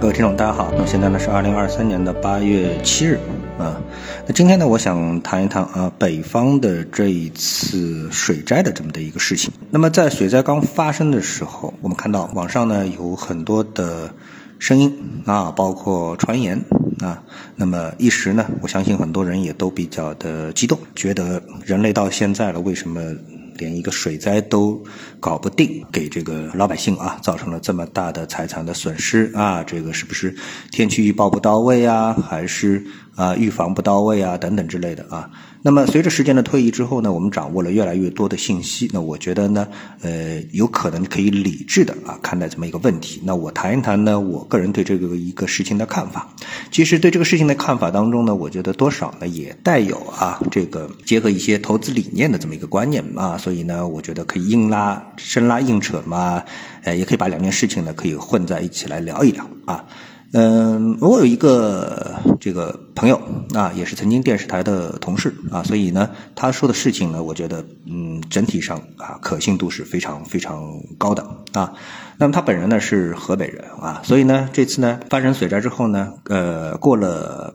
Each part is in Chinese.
各位听众，大家好。那现在呢是二零二三年的八月七日啊。那今天呢，我想谈一谈啊北方的这一次水灾的这么的一个事情。那么在水灾刚发生的时候，我们看到网上呢有很多的声音啊，包括传言啊。那么一时呢，我相信很多人也都比较的激动，觉得人类到现在了，为什么？连一个水灾都搞不定，给这个老百姓啊造成了这么大的财产的损失啊，这个是不是天气预报不到位啊，还是啊预防不到位啊等等之类的啊？那么随着时间的推移之后呢，我们掌握了越来越多的信息，那我觉得呢，呃，有可能可以理智的啊看待这么一个问题。那我谈一谈呢，我个人对这个一个事情的看法。其实对这个事情的看法当中呢，我觉得多少呢也带有啊这个结合一些投资理念的这么一个观念啊，所以呢，我觉得可以硬拉生拉硬扯嘛，呃，也可以把两件事情呢可以混在一起来聊一聊啊。嗯，我有一个这个朋友啊，也是曾经电视台的同事啊，所以呢，他说的事情呢，我觉得嗯，整体上啊，可信度是非常非常高的啊。那么他本人呢是河北人啊，所以呢，这次呢发生水灾之后呢，呃，过了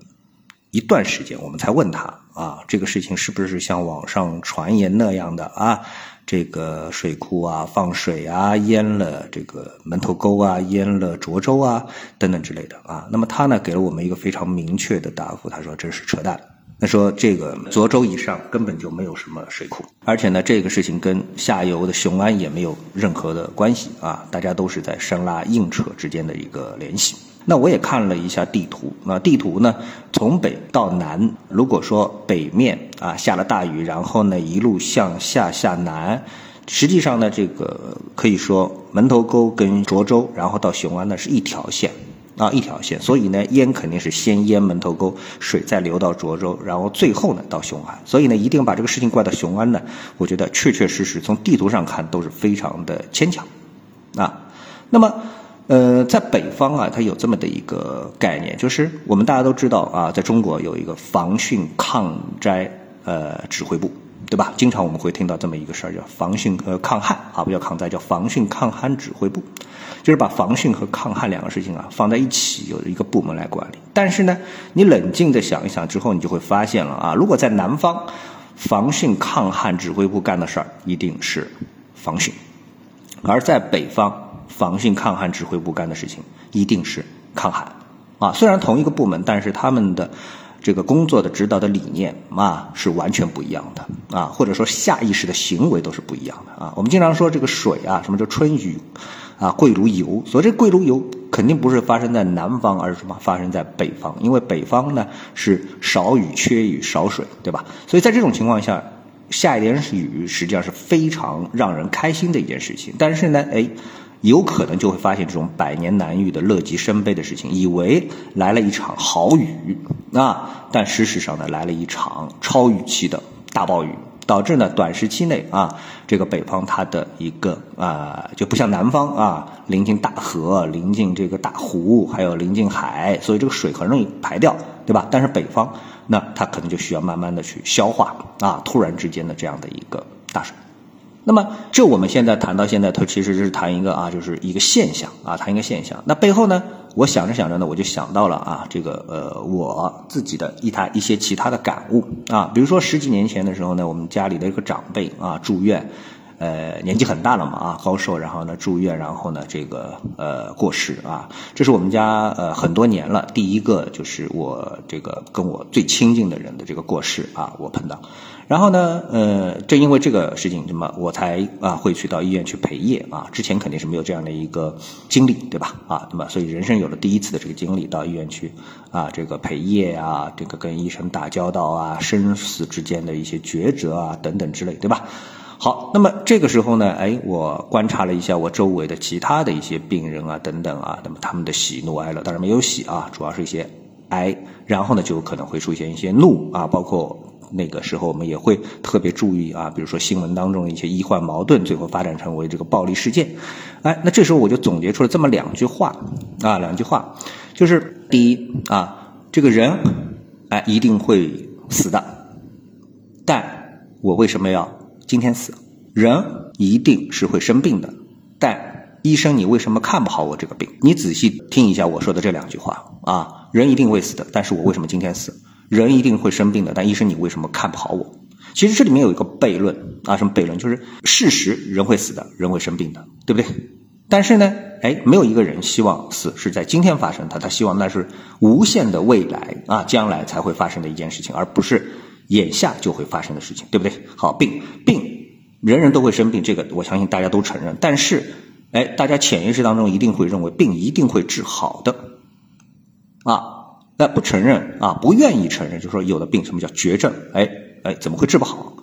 一段时间，我们才问他啊，这个事情是不是像网上传言那样的啊？这个水库啊，放水啊，淹了这个门头沟啊，淹了涿州啊，等等之类的啊。那么他呢，给了我们一个非常明确的答复，他说这是扯淡。他说这个涿州以上根本就没有什么水库，而且呢，这个事情跟下游的雄安也没有任何的关系啊。大家都是在生拉硬扯之间的一个联系。那我也看了一下地图，那地图呢，从北到南，如果说北面啊下了大雨，然后呢一路向下下南，实际上呢这个可以说门头沟跟涿州，然后到雄安呢是一条线，啊一条线，所以呢淹肯定是先淹门头沟，水再流到涿州，然后最后呢到雄安，所以呢一定把这个事情怪到雄安呢，我觉得确确实实从地图上看都是非常的牵强，啊，那么。呃，在北方啊，它有这么的一个概念，就是我们大家都知道啊，在中国有一个防汛抗灾呃指挥部，对吧？经常我们会听到这么一个事儿，叫防汛和抗旱啊，不叫抗灾，叫防汛抗旱指挥部，就是把防汛和抗旱两个事情啊放在一起，有一个部门来管理。但是呢，你冷静的想一想之后，你就会发现了啊，如果在南方，防汛抗旱指挥部干的事儿一定是防汛，而在北方。防汛抗旱指挥部干的事情一定是抗旱，啊，虽然同一个部门，但是他们的这个工作的指导的理念啊是完全不一样的啊，或者说下意识的行为都是不一样的啊。我们经常说这个水啊，什么叫春雨啊贵如油，所以这贵如油肯定不是发生在南方，而是什么发生在北方，因为北方呢是少雨、缺雨、少水，对吧？所以在这种情况下，下一点雨实际上是非常让人开心的一件事情。但是呢，哎。有可能就会发现这种百年难遇的乐极生悲的事情，以为来了一场好雨啊，但事实上呢，来了一场超预期的大暴雨，导致呢短时期内啊，这个北方它的一个啊就不像南方啊，临近大河、临近这个大湖，还有临近海，所以这个水很容易排掉，对吧？但是北方那它可能就需要慢慢的去消化啊，突然之间的这样的一个大水。那么，这我们现在谈到现在，它其实是谈一个啊，就是一个现象啊，谈一个现象。那背后呢，我想着想着呢，我就想到了啊，这个呃，我自己的一台一些其他的感悟啊，比如说十几年前的时候呢，我们家里的一个长辈啊住院。呃，年纪很大了嘛，啊，高寿，然后呢住院，然后呢这个呃过世啊，这是我们家呃很多年了，第一个就是我这个跟我最亲近的人的这个过世啊，我碰到，然后呢呃正因为这个事情，那么我才啊会去到医院去陪夜啊，之前肯定是没有这样的一个经历，对吧？啊，那么所以人生有了第一次的这个经历，到医院去啊这个陪夜啊，这个跟医生打交道啊，生死之间的一些抉择啊等等之类，对吧？好，那么这个时候呢，哎，我观察了一下我周围的其他的一些病人啊，等等啊，那么他们的喜怒哀乐，当然没有喜啊，主要是一些哀，然后呢，就可能会出现一些怒啊，包括那个时候我们也会特别注意啊，比如说新闻当中的一些医患矛盾，最后发展成为这个暴力事件，哎，那这时候我就总结出了这么两句话啊，两句话，就是第一啊，这个人哎一定会死的，但我为什么要？今天死，人一定是会生病的，但医生，你为什么看不好我这个病？你仔细听一下我说的这两句话啊，人一定会死的，但是我为什么今天死？人一定会生病的，但医生你为什么看不好我？其实这里面有一个悖论啊，什么悖论？就是事实，人会死的，人会生病的，对不对？但是呢，哎，没有一个人希望死是在今天发生的，他希望那是无限的未来啊，将来才会发生的一件事情，而不是眼下就会发生的事情，对不对？好，病病，人人都会生病，这个我相信大家都承认。但是，哎，大家潜意识当中一定会认为病一定会治好的，啊，那不承认啊，不愿意承认，就说有的病什么叫绝症？哎哎，怎么会治不好？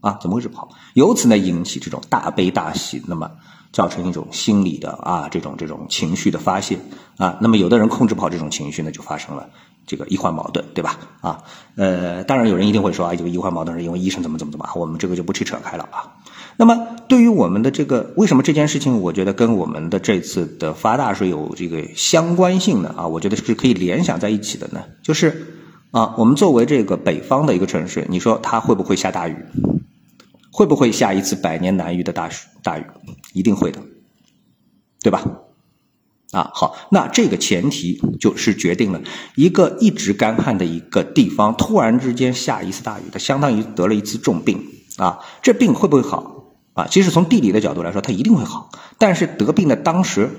啊，怎么会治不好？由此呢，引起这种大悲大喜，那么。造成一种心理的啊，这种这种情绪的发泄啊，那么有的人控制不好这种情绪呢，就发生了这个医患矛盾，对吧？啊，呃，当然有人一定会说啊，这个医患矛盾是因为医生怎么怎么怎么，我们这个就不去扯开了啊。那么对于我们的这个为什么这件事情，我觉得跟我们的这次的发大水有这个相关性呢？啊，我觉得是可以联想在一起的呢。就是啊，我们作为这个北方的一个城市，你说它会不会下大雨？会不会下一次百年难遇的大雨？大雨一定会的，对吧？啊，好，那这个前提就是决定了一个一直干旱的一个地方，突然之间下一次大雨，它相当于得了一次重病啊。这病会不会好啊？其实从地理的角度来说，它一定会好，但是得病的当时。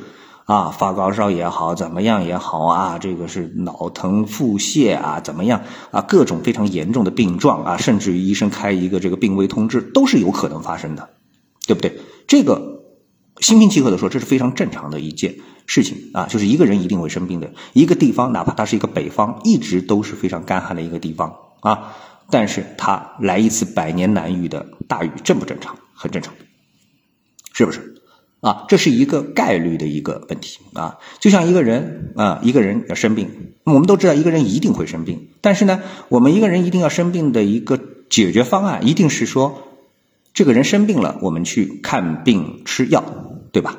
啊，发高烧也好，怎么样也好啊，这个是脑疼、腹泻啊，怎么样啊，各种非常严重的病状啊，甚至于医生开一个这个病危通知，都是有可能发生的，对不对？这个心平气和的说，这是非常正常的一件事情啊，就是一个人一定会生病的，一个地方哪怕它是一个北方，一直都是非常干旱的一个地方啊，但是它来一次百年难遇的大雨，正不正常？很正常，是不是？啊，这是一个概率的一个问题啊，就像一个人啊，一个人要生病，我们都知道一个人一定会生病，但是呢，我们一个人一定要生病的一个解决方案，一定是说，这个人生病了，我们去看病吃药，对吧？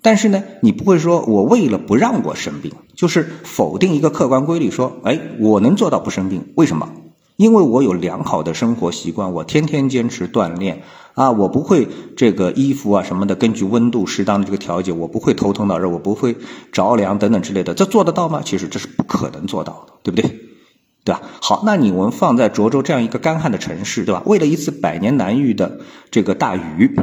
但是呢，你不会说我为了不让我生病，就是否定一个客观规律，说，哎，我能做到不生病，为什么？因为我有良好的生活习惯，我天天坚持锻炼啊，我不会这个衣服啊什么的，根据温度适当的这个调节，我不会头疼脑热，我不会着凉等等之类的，这做得到吗？其实这是不可能做到的，对不对？对吧？好，那你我们放在涿州这样一个干旱的城市，对吧？为了一次百年难遇的这个大雨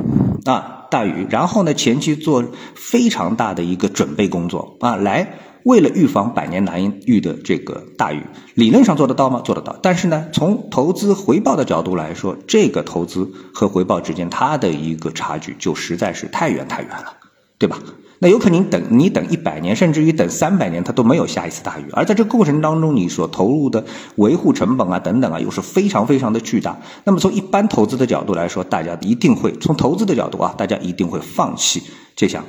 啊，大雨，然后呢，前期做非常大的一个准备工作啊，来。为了预防百年难遇的这个大雨，理论上做得到吗？做得到。但是呢，从投资回报的角度来说，这个投资和回报之间它的一个差距就实在是太远太远了，对吧？那有可能等你等一百年，甚至于等三百年，它都没有下一次大雨。而在这个过程当中，你所投入的维护成本啊等等啊，又是非常非常的巨大。那么从一般投资的角度来说，大家一定会从投资的角度啊，大家一定会放弃这项。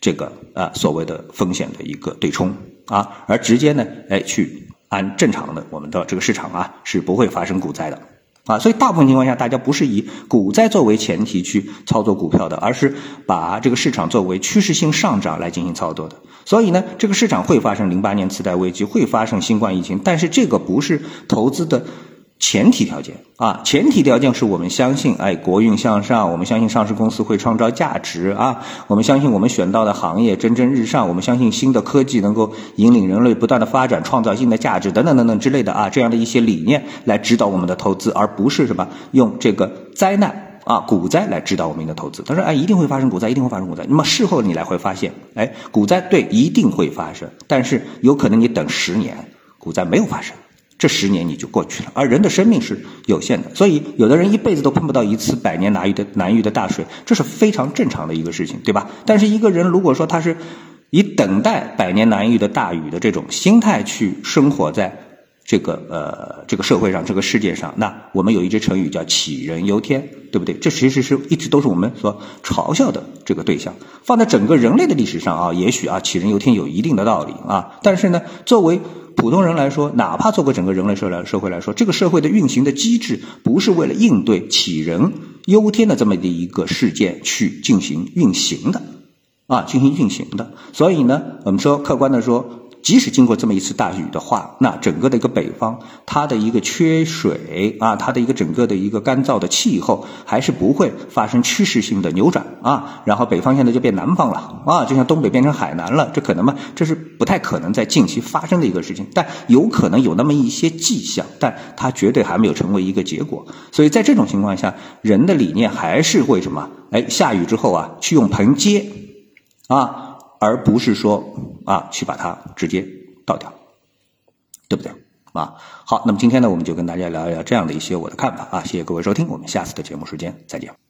这个啊，所谓的风险的一个对冲啊，而直接呢，哎，去按正常的我们的这个市场啊，是不会发生股灾的啊。所以大部分情况下，大家不是以股灾作为前提去操作股票的，而是把这个市场作为趋势性上涨来进行操作的。所以呢，这个市场会发生零八年次贷危机，会发生新冠疫情，但是这个不是投资的。前提条件啊，前提条件是我们相信，哎，国运向上，我们相信上市公司会创造价值啊，我们相信我们选到的行业蒸蒸日上，我们相信新的科技能够引领人类不断的发展，创造新的价值等等等等之类的啊，这样的一些理念来指导我们的投资，而不是什么用这个灾难啊股灾来指导我们的投资。他说，哎，一定会发生股灾，一定会发生股灾。那么事后你来会发现，哎，股灾对一定会发生，但是有可能你等十年，股灾没有发生。这十年你就过去了，而人的生命是有限的，所以有的人一辈子都碰不到一次百年难遇的难遇的大水，这是非常正常的一个事情，对吧？但是一个人如果说他是以等待百年难遇的大雨的这种心态去生活在这个呃这个社会上这个世界上，那我们有一句成语叫杞人忧天，对不对？这其实是一直都是我们所嘲笑的这个对象。放在整个人类的历史上啊，也许啊杞人忧天有一定的道理啊，但是呢，作为普通人来说，哪怕做过整个人类社来社会来说，这个社会的运行的机制不是为了应对杞人忧天的这么的一个事件去进行运行的，啊，进行运行的。所以呢，我们说客观的说，即使经过这么一次大雨的话，那整个的一个北方，它的一个缺水啊，它的一个整个的一个干燥的气候，还是不会发生趋势性的扭转啊。然后北方现在就变南方了啊，就像东北变成海南了，这可能吗？这是不太可能在近期发生的一个事情，但有可能有那么一些迹象，但它绝对还没有成为一个结果。所以在这种情况下，人的理念还是会什么？哎，下雨之后啊，去用盆接啊。而不是说啊，去把它直接倒掉，对不对啊？好，那么今天呢，我们就跟大家聊一聊这样的一些我的看法啊。谢谢各位收听，我们下次的节目时间再见。